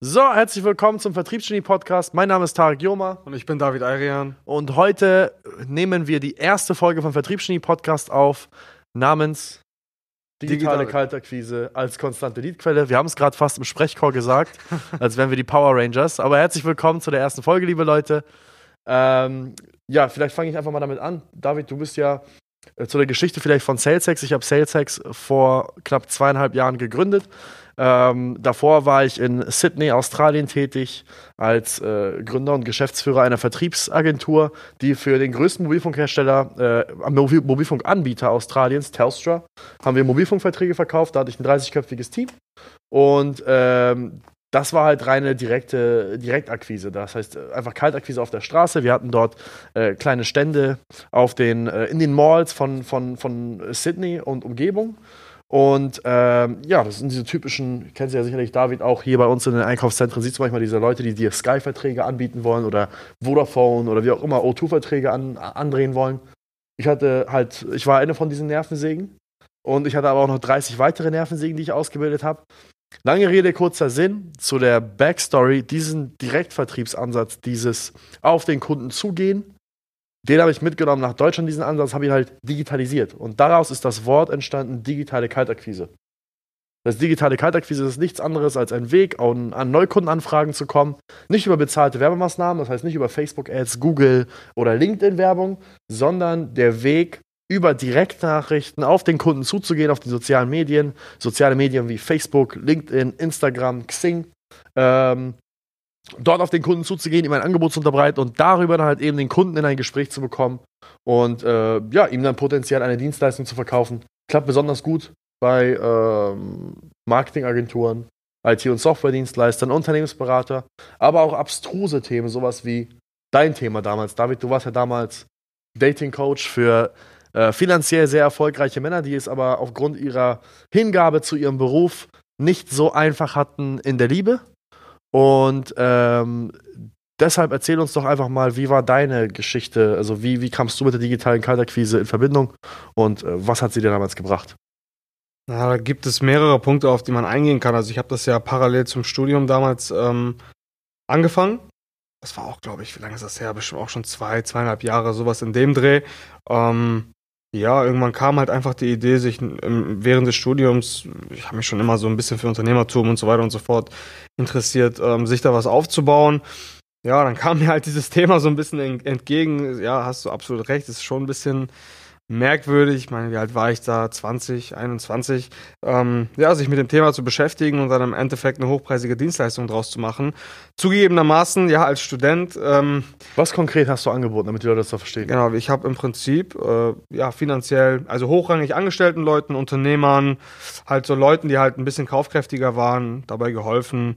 So, herzlich willkommen zum Vertriebsgenie Podcast. Mein Name ist Tarek Joma Und ich bin David Ayrian. und heute nehmen wir die erste Folge vom Vertriebsgenie Podcast auf namens Digitale Digitale- Kaltakquise als konstante Leadquelle. Wir haben es gerade fast im Sprechchor gesagt, als wären wir die Power Rangers. Aber herzlich willkommen zu der ersten Folge, liebe Leute. Ähm, ja, vielleicht fange ich einfach mal damit an. David, du bist ja äh, zu der Geschichte vielleicht von SalesX. Ich habe SalesX vor knapp zweieinhalb Jahren gegründet. Ähm, davor war ich in Sydney, Australien tätig als äh, Gründer und Geschäftsführer einer Vertriebsagentur, die für den größten Mobilfunkhersteller, äh, Mobil Mobilfunkanbieter Australiens, Telstra, haben wir Mobilfunkverträge verkauft. Da hatte ich ein 30-köpfiges Team. Und ähm, das war halt reine direkte Direktakquise. Das heißt äh, einfach Kaltakquise auf der Straße. Wir hatten dort äh, kleine Stände auf den, äh, in den Malls von, von, von Sydney und Umgebung. Und ähm, ja, das sind diese typischen, kennst du ja sicherlich, David, auch hier bei uns in den Einkaufszentren siehst du manchmal diese Leute, die dir Sky-Verträge anbieten wollen oder Vodafone oder wie auch immer O2-Verträge an, andrehen wollen. Ich hatte halt, ich war eine von diesen Nervensägen und ich hatte aber auch noch 30 weitere Nervensägen, die ich ausgebildet habe. Lange Rede, kurzer Sinn zu der Backstory, diesen Direktvertriebsansatz, dieses auf den Kunden zugehen, den habe ich mitgenommen nach Deutschland, diesen Ansatz habe ich halt digitalisiert. Und daraus ist das Wort entstanden, digitale Kaltakquise. Das digitale Kaltakquise ist nichts anderes als ein Weg, an, an Neukundenanfragen zu kommen. Nicht über bezahlte Werbemaßnahmen, das heißt nicht über Facebook-Ads, Google oder LinkedIn-Werbung, sondern der Weg, über Direktnachrichten auf den Kunden zuzugehen, auf die sozialen Medien, soziale Medien wie Facebook, LinkedIn, Instagram, Xing, ähm, dort auf den Kunden zuzugehen, ihm ein Angebot zu unterbreiten und darüber dann halt eben den Kunden in ein Gespräch zu bekommen und äh, ja, ihm dann potenziell eine Dienstleistung zu verkaufen. Klappt besonders gut bei ähm, Marketingagenturen, IT- und Softwaredienstleistern, Unternehmensberater, aber auch abstruse Themen, sowas wie dein Thema damals. David, du warst ja damals Dating Coach für äh, finanziell sehr erfolgreiche Männer, die es aber aufgrund ihrer Hingabe zu ihrem Beruf nicht so einfach hatten in der Liebe. Und ähm, deshalb erzähl uns doch einfach mal, wie war deine Geschichte? Also wie, wie kamst du mit der digitalen Kaltakquise in Verbindung und äh, was hat sie dir damals gebracht? Na, da gibt es mehrere Punkte, auf die man eingehen kann. Also ich habe das ja parallel zum Studium damals ähm, angefangen. Das war auch, glaube ich, wie lange ist das her? Bestimmt auch schon zwei, zweieinhalb Jahre, sowas in dem Dreh. Ähm, ja, irgendwann kam halt einfach die Idee, sich ähm, während des Studiums, ich habe mich schon immer so ein bisschen für Unternehmertum und so weiter und so fort interessiert, ähm, sich da was aufzubauen. Ja, dann kam mir halt dieses Thema so ein bisschen en- entgegen. Ja, hast du absolut recht, ist schon ein bisschen merkwürdig. Ich meine, wie alt war ich da? 20, 21. Ähm, ja, sich mit dem Thema zu beschäftigen und dann im Endeffekt eine hochpreisige Dienstleistung draus zu machen. Zugegebenermaßen, ja, als Student, ähm, Was konkret hast du angeboten, damit die Leute das so verstehen? genau, ich habe im Prinzip, äh, ja, finanziell, also hochrangig angestellten Leuten, Unternehmern, halt so Leuten, die halt ein bisschen kaufkräftiger waren, dabei geholfen,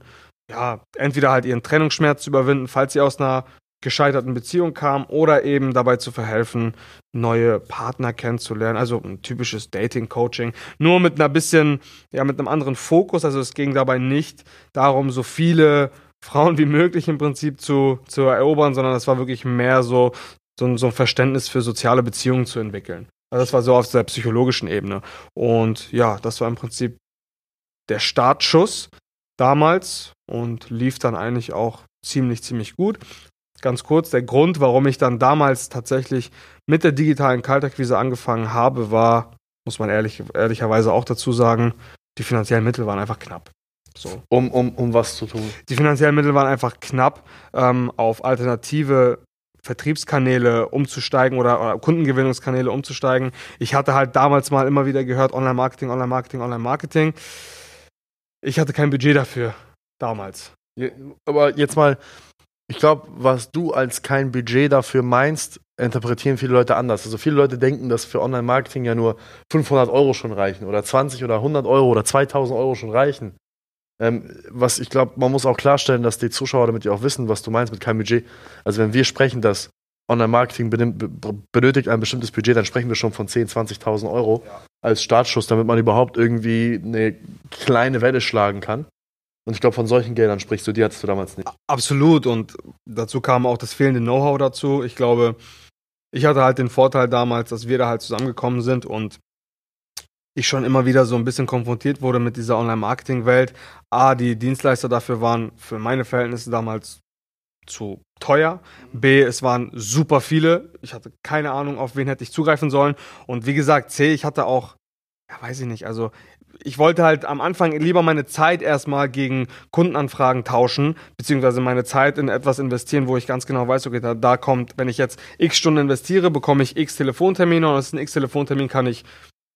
ja, entweder halt ihren Trennungsschmerz zu überwinden, falls sie aus einer gescheiterten Beziehung kam oder eben dabei zu verhelfen, neue Partner kennenzulernen. Also ein typisches Dating-Coaching. Nur mit einer bisschen, ja, mit einem anderen Fokus. Also es ging dabei nicht darum, so viele Frauen wie möglich im Prinzip zu, zu erobern, sondern es war wirklich mehr so, so, so ein Verständnis für soziale Beziehungen zu entwickeln. Also das war so auf der psychologischen Ebene. Und ja, das war im Prinzip der Startschuss damals und lief dann eigentlich auch ziemlich, ziemlich gut. Ganz kurz, der Grund, warum ich dann damals tatsächlich mit der digitalen Kaltakquise angefangen habe, war, muss man ehrlich, ehrlicherweise auch dazu sagen, die finanziellen Mittel waren einfach knapp. So. Um, um, um was zu tun. Die finanziellen Mittel waren einfach knapp, ähm, auf alternative Vertriebskanäle umzusteigen oder, oder Kundengewinnungskanäle umzusteigen. Ich hatte halt damals mal immer wieder gehört, Online-Marketing, Online-Marketing, Online-Marketing. Ich hatte kein Budget dafür, damals. Aber jetzt mal, ich glaube, was du als kein Budget dafür meinst, interpretieren viele Leute anders. Also viele Leute denken, dass für Online-Marketing ja nur 500 Euro schon reichen oder 20 oder 100 Euro oder 2000 Euro schon reichen. Ähm, was ich glaube, man muss auch klarstellen, dass die Zuschauer, damit die auch wissen, was du meinst mit keinem Budget. Also wenn wir sprechen, dass Online-Marketing benötigt ein bestimmtes Budget, dann sprechen wir schon von 10.000, 20.000 Euro als Startschuss, damit man überhaupt irgendwie eine kleine Welle schlagen kann. Und ich glaube, von solchen Geldern sprichst du, die hattest du damals nicht. Absolut. Und dazu kam auch das fehlende Know-how dazu. Ich glaube, ich hatte halt den Vorteil damals, dass wir da halt zusammengekommen sind und ich schon immer wieder so ein bisschen konfrontiert wurde mit dieser Online-Marketing-Welt. A, die Dienstleister dafür waren für meine Verhältnisse damals zu teuer. B, es waren super viele. Ich hatte keine Ahnung, auf wen hätte ich zugreifen sollen. Und wie gesagt, C, ich hatte auch, ja, weiß ich nicht, also ich wollte halt am Anfang lieber meine Zeit erstmal gegen Kundenanfragen tauschen, beziehungsweise meine Zeit in etwas investieren, wo ich ganz genau weiß, okay, da, da kommt, wenn ich jetzt x Stunden investiere, bekomme ich x Telefontermine und aus einem x Telefontermin kann ich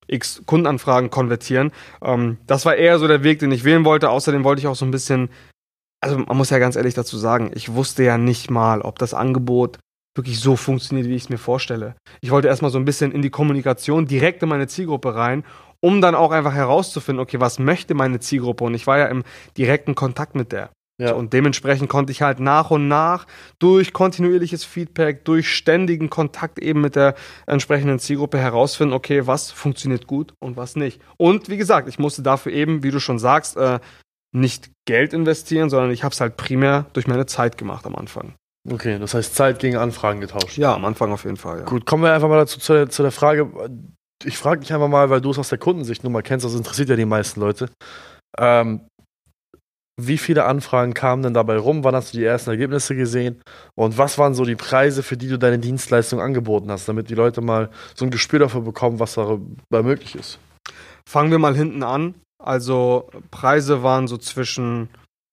x Kundenanfragen konvertieren. Ähm, das war eher so der Weg, den ich wählen wollte. Außerdem wollte ich auch so ein bisschen, also man muss ja ganz ehrlich dazu sagen, ich wusste ja nicht mal, ob das Angebot wirklich so funktioniert, wie ich es mir vorstelle. Ich wollte erstmal so ein bisschen in die Kommunikation direkt in meine Zielgruppe rein, um dann auch einfach herauszufinden, okay, was möchte meine Zielgruppe? Und ich war ja im direkten Kontakt mit der. Ja. Und dementsprechend konnte ich halt nach und nach durch kontinuierliches Feedback, durch ständigen Kontakt eben mit der entsprechenden Zielgruppe herausfinden, okay, was funktioniert gut und was nicht. Und wie gesagt, ich musste dafür eben, wie du schon sagst, äh, nicht Geld investieren, sondern ich habe es halt primär durch meine Zeit gemacht am Anfang. Okay, das heißt Zeit gegen Anfragen getauscht. Ja, am Anfang auf jeden Fall. Ja. Gut, kommen wir einfach mal dazu zu der, zu der Frage. Ich frage dich einfach mal, weil du es aus der Kundensicht nun mal kennst, das interessiert ja die meisten Leute. Ähm, wie viele Anfragen kamen denn dabei rum? Wann hast du die ersten Ergebnisse gesehen? Und was waren so die Preise, für die du deine Dienstleistung angeboten hast, damit die Leute mal so ein Gespür dafür bekommen, was dabei möglich ist? Fangen wir mal hinten an. Also Preise waren so zwischen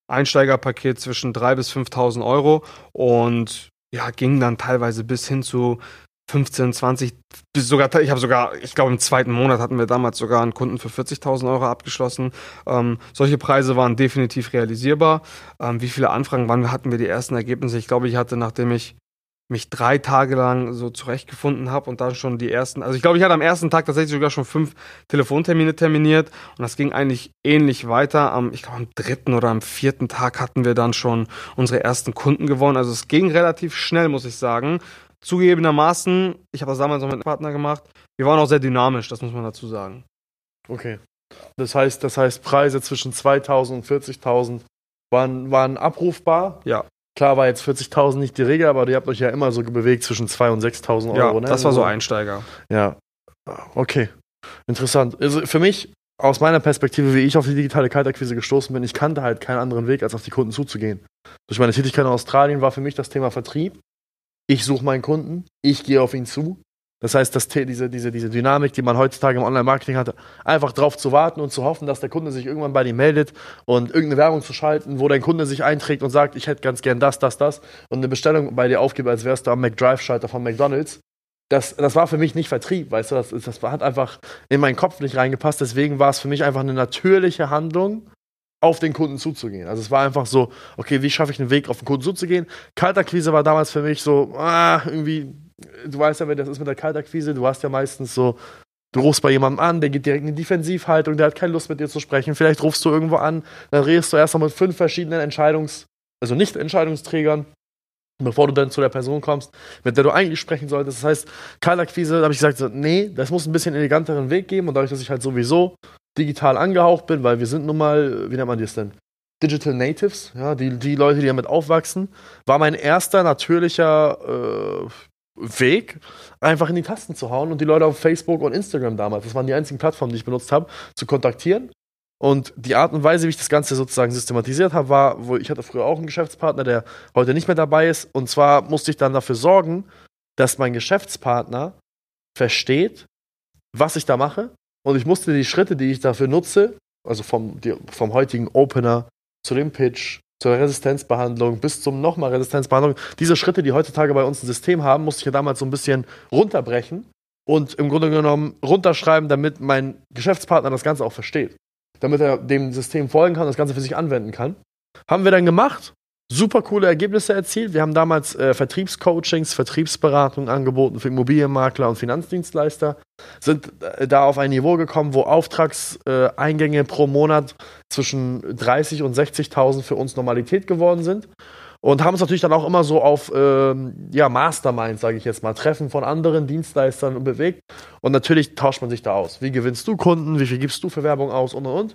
Einsteigerpaket zwischen 3.000 bis 5.000 Euro und ja, gingen dann teilweise bis hin zu 15, 20, bis sogar, ich habe sogar, ich glaube im zweiten Monat hatten wir damals sogar einen Kunden für 40.000 Euro abgeschlossen. Ähm, solche Preise waren definitiv realisierbar. Ähm, wie viele Anfragen waren, hatten wir die ersten Ergebnisse? Ich glaube, ich hatte, nachdem ich mich drei Tage lang so zurechtgefunden habe und dann schon die ersten, also ich glaube, ich hatte am ersten Tag tatsächlich sogar schon fünf Telefontermine terminiert und das ging eigentlich ähnlich weiter. Am, ich glaube, am dritten oder am vierten Tag hatten wir dann schon unsere ersten Kunden gewonnen. Also es ging relativ schnell, muss ich sagen. Zugegebenermaßen, ich habe das damals noch mit einem Partner gemacht, wir waren auch sehr dynamisch, das muss man dazu sagen. Okay. Das heißt, das heißt Preise zwischen 2000 und 40.000 waren, waren abrufbar. Ja. Klar war jetzt 40.000 nicht die Regel, aber ihr habt euch ja immer so bewegt zwischen 2.000 und 6.000 Euro. Ja, ne? das war so Einsteiger. Ja. Okay. Interessant. Also für mich, aus meiner Perspektive, wie ich auf die digitale Kaltakquise gestoßen bin, ich kannte halt keinen anderen Weg, als auf die Kunden zuzugehen. Durch meine Tätigkeit in Australien war für mich das Thema Vertrieb ich suche meinen Kunden, ich gehe auf ihn zu. Das heißt, dass diese, diese, diese Dynamik, die man heutzutage im Online-Marketing hatte, einfach darauf zu warten und zu hoffen, dass der Kunde sich irgendwann bei dir meldet und irgendeine Werbung zu schalten, wo dein Kunde sich einträgt und sagt, ich hätte ganz gern das, das, das und eine Bestellung bei dir aufgibt, als wärst du am McDrive-Schalter von McDonalds. Das, das war für mich nicht Vertrieb, weißt du, das, das hat einfach in meinen Kopf nicht reingepasst. Deswegen war es für mich einfach eine natürliche Handlung, auf den Kunden zuzugehen. Also es war einfach so, okay, wie schaffe ich einen Weg, auf den Kunden zuzugehen? Kaltakquise war damals für mich so, ah, irgendwie, du weißt ja, wie das ist mit der Kaltakquise, du hast ja meistens so, du rufst bei jemandem an, der geht direkt in die Defensivhaltung, der hat keine Lust mit dir zu sprechen, vielleicht rufst du irgendwo an, dann redest du erstmal mit fünf verschiedenen Entscheidungs-, also nicht Entscheidungsträgern, bevor du dann zu der Person kommst, mit der du eigentlich sprechen solltest. Das heißt, Kaltakquise, da habe ich gesagt, nee, das muss ein bisschen eleganteren Weg geben und dadurch, dass ich halt sowieso digital angehaucht bin, weil wir sind nun mal, wie nennt man das denn? Digital Natives, ja, die, die Leute, die damit aufwachsen, war mein erster natürlicher äh, Weg, einfach in die Tasten zu hauen und die Leute auf Facebook und Instagram damals, das waren die einzigen Plattformen, die ich benutzt habe, zu kontaktieren. Und die Art und Weise, wie ich das Ganze sozusagen systematisiert habe, war, wo ich hatte früher auch einen Geschäftspartner, der heute nicht mehr dabei ist. Und zwar musste ich dann dafür sorgen, dass mein Geschäftspartner versteht, was ich da mache und ich musste die Schritte, die ich dafür nutze, also vom, die, vom heutigen Opener zu dem Pitch, zur Resistenzbehandlung bis zum nochmal Resistenzbehandlung, diese Schritte, die heutzutage bei uns ein System haben, musste ich ja damals so ein bisschen runterbrechen und im Grunde genommen runterschreiben, damit mein Geschäftspartner das Ganze auch versteht. Damit er dem System folgen kann und das Ganze für sich anwenden kann. Haben wir dann gemacht super coole Ergebnisse erzielt. Wir haben damals äh, Vertriebscoachings, Vertriebsberatungen angeboten für Immobilienmakler und Finanzdienstleister, sind äh, da auf ein Niveau gekommen, wo Auftragseingänge äh, pro Monat zwischen 30 und 60.000 für uns Normalität geworden sind. Und haben uns natürlich dann auch immer so auf ähm, ja, Masterminds, sage ich jetzt mal, Treffen von anderen Dienstleistern bewegt. Und natürlich tauscht man sich da aus. Wie gewinnst du Kunden? Wie viel gibst du für Werbung aus? Und und und.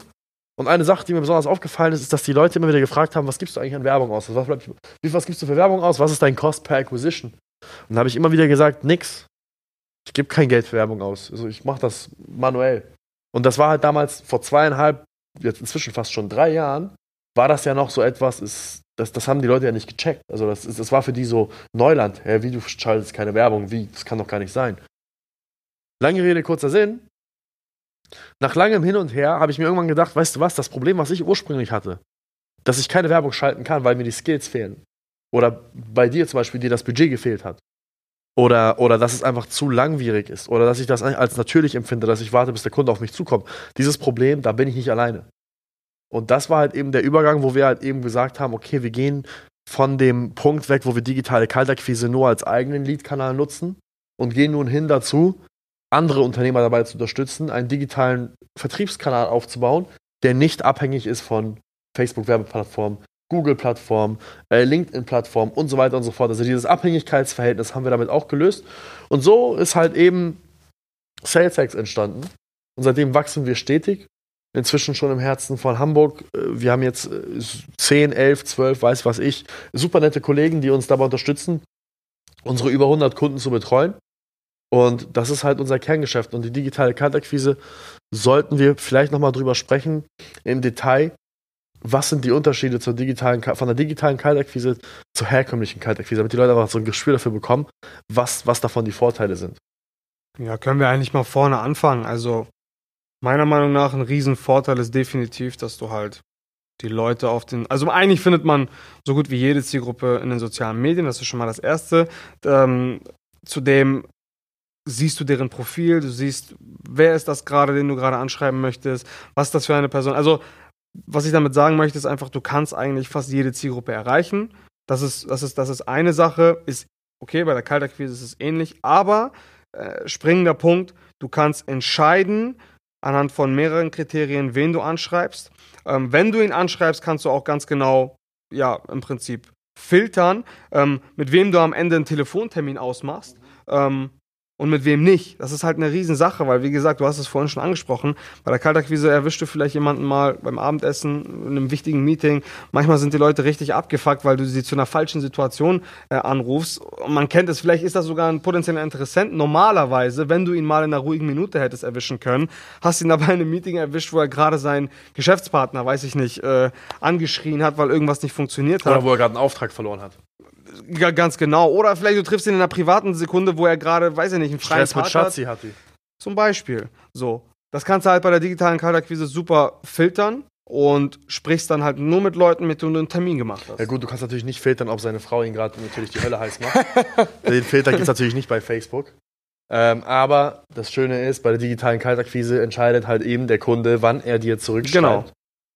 Und eine Sache, die mir besonders aufgefallen ist, ist, dass die Leute immer wieder gefragt haben, was gibst du eigentlich an Werbung aus? Was, wie, was gibst du für Werbung aus? Was ist dein Cost per Acquisition? Und da habe ich immer wieder gesagt, nix. Ich gebe kein Geld für Werbung aus. Also ich mache das manuell. Und das war halt damals vor zweieinhalb, jetzt inzwischen fast schon drei Jahren, war das ja noch so etwas, ist, das, das haben die Leute ja nicht gecheckt. Also das, ist, das war für die so Neuland. Hä, wie du schaltest keine Werbung, wie? Das kann doch gar nicht sein. Lange Rede, kurzer Sinn. Nach langem Hin und Her habe ich mir irgendwann gedacht, weißt du was, das Problem, was ich ursprünglich hatte, dass ich keine Werbung schalten kann, weil mir die Skills fehlen. Oder bei dir zum Beispiel, dir das Budget gefehlt hat. Oder, oder dass es einfach zu langwierig ist. Oder dass ich das als natürlich empfinde, dass ich warte, bis der Kunde auf mich zukommt. Dieses Problem, da bin ich nicht alleine. Und das war halt eben der Übergang, wo wir halt eben gesagt haben, okay, wir gehen von dem Punkt weg, wo wir digitale Kaltakquise nur als eigenen Lead-Kanal nutzen und gehen nun hin dazu, andere Unternehmer dabei zu unterstützen, einen digitalen Vertriebskanal aufzubauen, der nicht abhängig ist von Facebook-Werbeplattformen, Google-Plattformen, äh, LinkedIn-Plattformen und so weiter und so fort. Also dieses Abhängigkeitsverhältnis haben wir damit auch gelöst. Und so ist halt eben SalesX entstanden. Und seitdem wachsen wir stetig. Inzwischen schon im Herzen von Hamburg. Äh, wir haben jetzt 10, 11, 12, weiß was ich, super nette Kollegen, die uns dabei unterstützen, unsere über 100 Kunden zu betreuen. Und das ist halt unser Kerngeschäft. Und die digitale Kaltakquise sollten wir vielleicht nochmal drüber sprechen im Detail. Was sind die Unterschiede zur digitalen, von der digitalen Kaltakquise zur herkömmlichen Kaltakquise, damit die Leute einfach so ein Gespür dafür bekommen, was, was davon die Vorteile sind. Ja, können wir eigentlich mal vorne anfangen. Also, meiner Meinung nach, ein Riesenvorteil ist definitiv, dass du halt die Leute auf den. Also eigentlich findet man so gut wie jede Zielgruppe in den sozialen Medien, das ist schon mal das Erste. Ähm, zudem siehst du deren Profil, du siehst, wer ist das gerade, den du gerade anschreiben möchtest, was ist das für eine Person. Also, was ich damit sagen möchte, ist einfach, du kannst eigentlich fast jede Zielgruppe erreichen. Das ist, das ist, das ist eine Sache, ist okay, bei der Kaltakquise ist es ähnlich, aber äh, springender Punkt, du kannst entscheiden anhand von mehreren Kriterien, wen du anschreibst. Ähm, wenn du ihn anschreibst, kannst du auch ganz genau, ja, im Prinzip filtern, ähm, mit wem du am Ende einen Telefontermin ausmachst. Ähm, und mit wem nicht. Das ist halt eine Riesensache, weil wie gesagt, du hast es vorhin schon angesprochen, bei der Kaltakquise erwischst du vielleicht jemanden mal beim Abendessen, in einem wichtigen Meeting. Manchmal sind die Leute richtig abgefuckt, weil du sie zu einer falschen Situation äh, anrufst. Und man kennt es, vielleicht ist das sogar ein potenzieller Interessent. Normalerweise, wenn du ihn mal in einer ruhigen Minute hättest erwischen können, hast du ihn dabei in einem Meeting erwischt, wo er gerade seinen Geschäftspartner, weiß ich nicht, äh, angeschrien hat, weil irgendwas nicht funktioniert hat. Oder wo er gerade einen Auftrag verloren hat. Ja, ganz genau. Oder vielleicht du triffst ihn in einer privaten Sekunde, wo er gerade, weiß ich nicht, einen freien Stress mit Tag Schatzi hat. hat die. Zum Beispiel. So. Das kannst du halt bei der digitalen Kaltakquise super filtern und sprichst dann halt nur mit Leuten, mit denen du einen Termin gemacht hast. Ja gut, du kannst natürlich nicht filtern, ob seine Frau ihn gerade natürlich die Hölle heiß macht. Den Filter gibt es natürlich nicht bei Facebook. Ähm, aber das Schöne ist, bei der digitalen Kaltakquise entscheidet halt eben der Kunde, wann er dir zurückschreibt. Genau.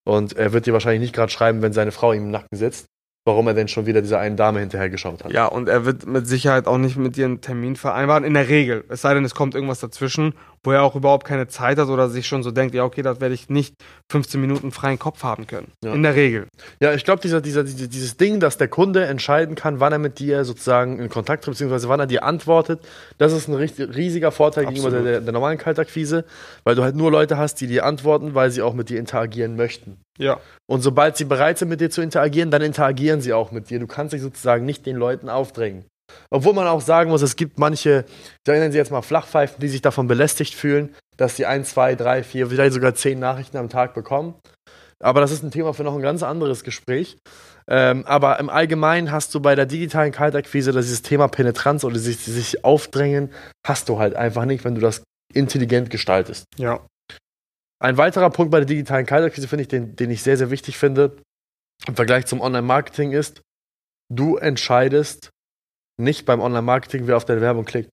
Und er wird dir wahrscheinlich nicht gerade schreiben, wenn seine Frau ihm im Nacken sitzt, warum er denn schon wieder dieser einen Dame hinterhergeschaut hat. Ja, und er wird mit Sicherheit auch nicht mit dir einen Termin vereinbaren, in der Regel. Es sei denn, es kommt irgendwas dazwischen, wo er auch überhaupt keine Zeit hat oder sich schon so denkt, ja, okay, das werde ich nicht 15 Minuten freien Kopf haben können. Ja. In der Regel. Ja, ich glaube, dieser, dieser, diese- dieses Ding, dass der Kunde entscheiden kann, wann er mit dir sozusagen in Kontakt tritt, beziehungsweise wann er dir antwortet, das ist ein richtig, riesiger Vorteil gegenüber der, Absolut. der, der normalen Kaltakquise, weil du halt nur Leute hast, die dir antworten, weil sie auch mit dir interagieren möchten. Ja. Und sobald sie bereit sind, mit dir zu interagieren, dann interagieren sie auch mit dir. Du kannst dich sozusagen nicht den Leuten aufdrängen. Obwohl man auch sagen muss, es gibt manche, da nennen sie jetzt mal Flachpfeifen, die sich davon belästigt fühlen, dass sie ein, zwei, drei, vier, vielleicht sogar zehn Nachrichten am Tag bekommen. Aber das ist ein Thema für noch ein ganz anderes Gespräch. Ähm, aber im Allgemeinen hast du bei der digitalen Kaltakquise dieses Thema Penetranz oder sich, sich aufdrängen, hast du halt einfach nicht, wenn du das intelligent gestaltest. Ja. Ein weiterer Punkt bei der digitalen Kaltakquise, finde ich, den, den ich sehr, sehr wichtig finde, im Vergleich zum Online-Marketing ist, du entscheidest nicht beim Online-Marketing, wer auf deine Werbung klickt.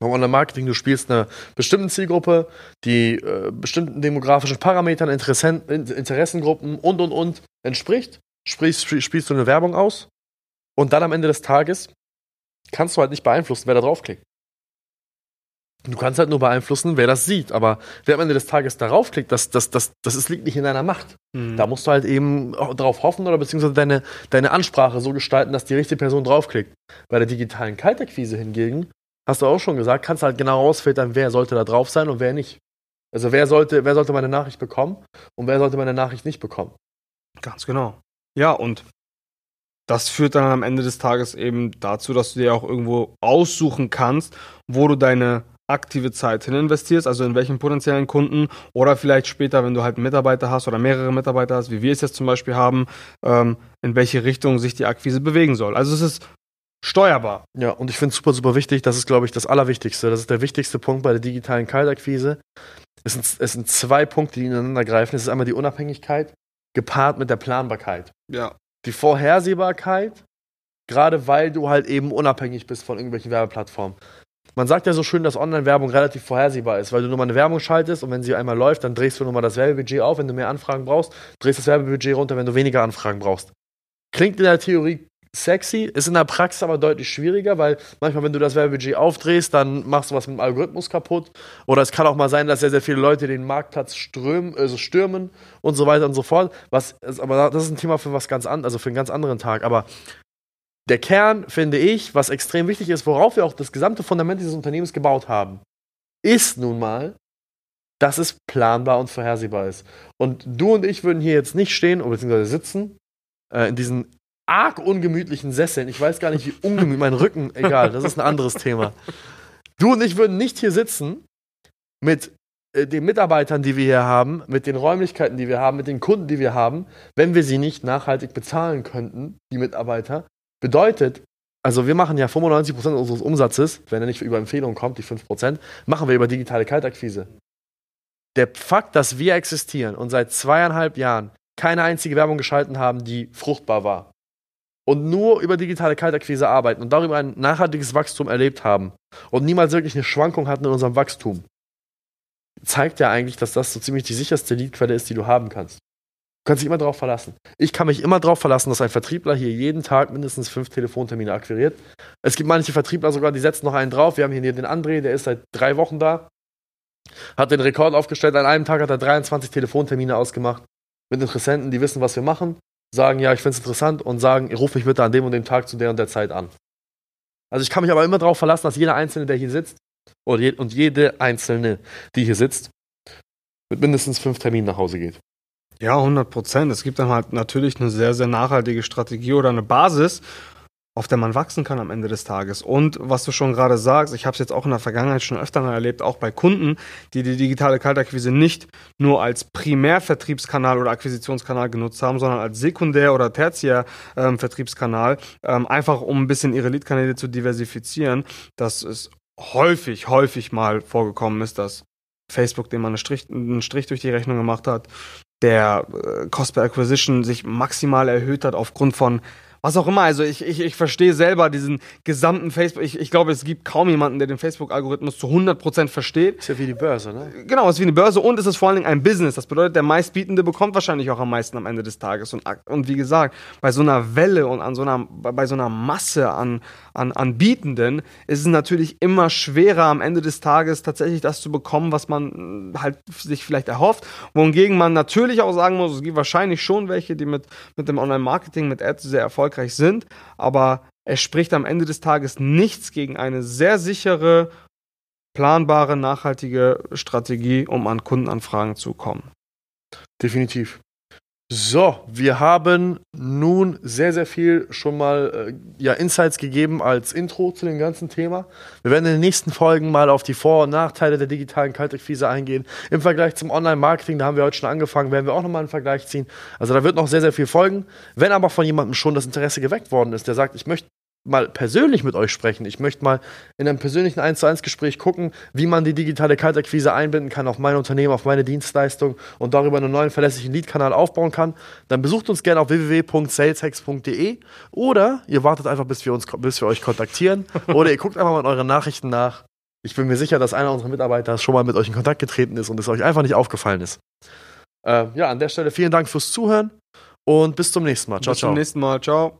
Beim Online-Marketing, du spielst eine bestimmte Zielgruppe, die äh, bestimmten demografischen Parametern, Interessen, In- Interessengruppen und, und, und entspricht, spielst, spielst du eine Werbung aus und dann am Ende des Tages kannst du halt nicht beeinflussen, wer da draufklickt. Du kannst halt nur beeinflussen, wer das sieht. Aber wer am Ende des Tages darauf klickt, das, das, das, das ist, liegt nicht in deiner Macht. Da musst du halt eben drauf hoffen oder beziehungsweise deine, deine Ansprache so gestalten, dass die richtige Person draufklickt. Bei der digitalen Kaltakquise hingegen, hast du auch schon gesagt, kannst du halt genau rausfiltern, wer sollte da drauf sein und wer nicht. Also wer sollte, wer sollte meine Nachricht bekommen und wer sollte meine Nachricht nicht bekommen. Ganz genau. Ja, und das führt dann am Ende des Tages eben dazu, dass du dir auch irgendwo aussuchen kannst, wo du deine aktive Zeit hin investierst, also in welchen potenziellen Kunden oder vielleicht später, wenn du halt einen Mitarbeiter hast oder mehrere Mitarbeiter hast, wie wir es jetzt zum Beispiel haben, ähm, in welche Richtung sich die Akquise bewegen soll. Also es ist steuerbar. Ja, und ich finde es super, super wichtig. Das ist, glaube ich, das Allerwichtigste. Das ist der wichtigste Punkt bei der digitalen Kaltakquise. Es sind, es sind zwei Punkte, die ineinander greifen. Es ist einmal die Unabhängigkeit gepaart mit der Planbarkeit. Ja. Die Vorhersehbarkeit, gerade weil du halt eben unabhängig bist von irgendwelchen Werbeplattformen. Man sagt ja so schön, dass Online-Werbung relativ vorhersehbar ist, weil du nur mal eine Werbung schaltest und wenn sie einmal läuft, dann drehst du nur mal das Werbebudget auf, wenn du mehr Anfragen brauchst, drehst das Werbebudget runter, wenn du weniger Anfragen brauchst. Klingt in der Theorie sexy, ist in der Praxis aber deutlich schwieriger, weil manchmal, wenn du das Werbebudget aufdrehst, dann machst du was mit dem Algorithmus kaputt. Oder es kann auch mal sein, dass sehr, sehr viele Leute den Marktplatz strömen, also stürmen und so weiter und so fort. Was, aber das ist ein Thema für was ganz anderes, also für einen ganz anderen Tag. Aber der Kern, finde ich, was extrem wichtig ist, worauf wir auch das gesamte Fundament dieses Unternehmens gebaut haben, ist nun mal, dass es planbar und vorhersehbar ist. Und du und ich würden hier jetzt nicht stehen, beziehungsweise sitzen, äh, in diesen arg ungemütlichen Sesseln. Ich weiß gar nicht, wie ungemütlich mein Rücken, egal, das ist ein anderes Thema. Du und ich würden nicht hier sitzen mit äh, den Mitarbeitern, die wir hier haben, mit den Räumlichkeiten, die wir haben, mit den Kunden, die wir haben, wenn wir sie nicht nachhaltig bezahlen könnten, die Mitarbeiter. Bedeutet, also wir machen ja 95% unseres Umsatzes, wenn er nicht über Empfehlungen kommt, die 5%, machen wir über digitale Kaltakquise. Der Fakt, dass wir existieren und seit zweieinhalb Jahren keine einzige Werbung geschalten haben, die fruchtbar war, und nur über digitale Kaltakquise arbeiten und darüber ein nachhaltiges Wachstum erlebt haben und niemals wirklich eine Schwankung hatten in unserem Wachstum, zeigt ja eigentlich, dass das so ziemlich die sicherste Leadquelle ist, die du haben kannst. Du kannst dich immer darauf verlassen. Ich kann mich immer darauf verlassen, dass ein Vertriebler hier jeden Tag mindestens fünf Telefontermine akquiriert. Es gibt manche Vertriebler sogar, die setzen noch einen drauf. Wir haben hier den André, der ist seit drei Wochen da, hat den Rekord aufgestellt. An einem Tag hat er 23 Telefontermine ausgemacht mit Interessenten, die wissen, was wir machen sagen, ja, ich finde es interessant und sagen, ruf mich bitte an dem und dem Tag zu der und der Zeit an. Also ich kann mich aber immer darauf verlassen, dass jeder Einzelne, der hier sitzt, und jede Einzelne, die hier sitzt, mit mindestens fünf Terminen nach Hause geht. Ja, 100 Prozent. Es gibt dann halt natürlich eine sehr, sehr nachhaltige Strategie oder eine Basis, auf der man wachsen kann am Ende des Tages. Und was du schon gerade sagst, ich habe es jetzt auch in der Vergangenheit schon öfter mal erlebt, auch bei Kunden, die die digitale Kaltakquise nicht nur als Primärvertriebskanal oder Akquisitionskanal genutzt haben, sondern als Sekundär- oder Tertiär-Vertriebskanal, ähm, einfach um ein bisschen ihre Leadkanäle zu diversifizieren, dass es häufig, häufig mal vorgekommen ist, dass Facebook, dem man einen Strich, einen Strich durch die Rechnung gemacht hat, der äh, Cost per Acquisition sich maximal erhöht hat aufgrund von was auch immer. Also ich, ich, ich verstehe selber diesen gesamten Facebook. Ich, ich glaube, es gibt kaum jemanden, der den Facebook-Algorithmus zu 100% versteht. Ist ja wie die Börse, ne? Genau, es ist wie eine Börse und es ist vor allen Dingen ein Business. Das bedeutet, der meistbietende bekommt wahrscheinlich auch am meisten am Ende des Tages. Und, und wie gesagt, bei so einer Welle und an so einer, bei so einer Masse an, an, an Bietenden ist es natürlich immer schwerer am Ende des Tages tatsächlich das zu bekommen, was man halt sich vielleicht erhofft. Wohingegen man natürlich auch sagen muss, es gibt wahrscheinlich schon welche, die mit, mit dem Online-Marketing, mit Ads sehr erfolgreich erfolgreich sind, aber es spricht am Ende des Tages nichts gegen eine sehr sichere, planbare, nachhaltige Strategie, um an Kundenanfragen zu kommen. Definitiv. So, wir haben nun sehr, sehr viel schon mal äh, ja, Insights gegeben als Intro zu dem ganzen Thema. Wir werden in den nächsten Folgen mal auf die Vor- und Nachteile der digitalen Kaltakquise eingehen. Im Vergleich zum Online-Marketing, da haben wir heute schon angefangen, werden wir auch nochmal einen Vergleich ziehen. Also da wird noch sehr, sehr viel folgen. Wenn aber von jemandem schon das Interesse geweckt worden ist, der sagt, ich möchte mal persönlich mit euch sprechen. Ich möchte mal in einem persönlichen 1 zu 1 Gespräch gucken, wie man die digitale Kaltakquise einbinden kann auf mein Unternehmen, auf meine Dienstleistung und darüber einen neuen verlässlichen Lead-Kanal aufbauen kann. Dann besucht uns gerne auf www.saleshex.de oder ihr wartet einfach, bis wir, uns, bis wir euch kontaktieren oder ihr guckt einfach mal in eure Nachrichten nach. Ich bin mir sicher, dass einer unserer Mitarbeiter schon mal mit euch in Kontakt getreten ist und es euch einfach nicht aufgefallen ist. Äh, ja, an der Stelle vielen Dank fürs Zuhören und bis zum nächsten Mal. Ciao, bis ciao. Bis zum nächsten Mal. Ciao.